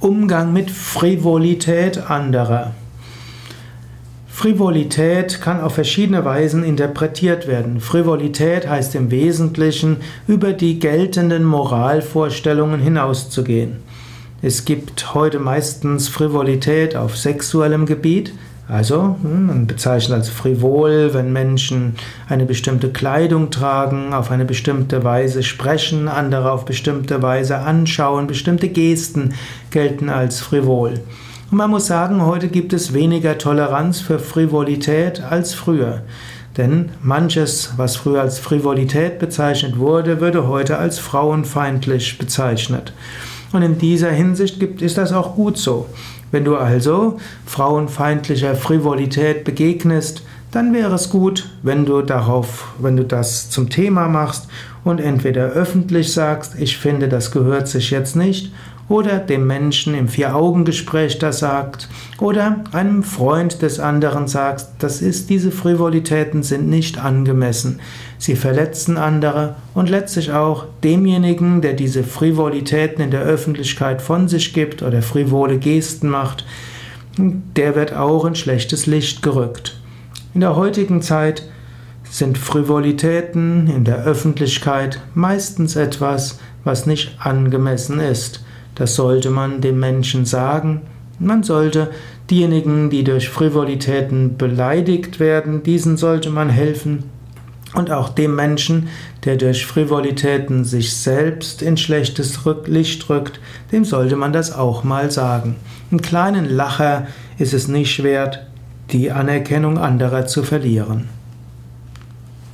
Umgang mit Frivolität anderer. Frivolität kann auf verschiedene Weisen interpretiert werden. Frivolität heißt im Wesentlichen, über die geltenden Moralvorstellungen hinauszugehen. Es gibt heute meistens Frivolität auf sexuellem Gebiet, also, hm, man bezeichnet als frivol, wenn Menschen eine bestimmte Kleidung tragen, auf eine bestimmte Weise sprechen, andere auf bestimmte Weise anschauen, bestimmte Gesten gelten als frivol. Und man muss sagen, heute gibt es weniger Toleranz für Frivolität als früher. Denn manches, was früher als Frivolität bezeichnet wurde, würde heute als frauenfeindlich bezeichnet. Und in dieser Hinsicht gibt, ist das auch gut so. Wenn du also frauenfeindlicher Frivolität begegnest, dann wäre es gut, wenn du darauf, wenn du das zum Thema machst und entweder öffentlich sagst, ich finde, das gehört sich jetzt nicht, oder dem Menschen im Vier-Augen-Gespräch das sagt, oder einem Freund des anderen sagst, das ist, diese Frivolitäten sind nicht angemessen. Sie verletzen andere und letztlich auch demjenigen, der diese Frivolitäten in der Öffentlichkeit von sich gibt oder frivole Gesten macht, der wird auch in schlechtes Licht gerückt. In der heutigen Zeit sind Frivolitäten in der Öffentlichkeit meistens etwas, was nicht angemessen ist. Das sollte man dem Menschen sagen. Man sollte diejenigen, die durch Frivolitäten beleidigt werden, diesen sollte man helfen. Und auch dem Menschen, der durch Frivolitäten sich selbst in schlechtes Licht rückt, dem sollte man das auch mal sagen. Einen kleinen Lacher ist es nicht wert, die Anerkennung anderer zu verlieren.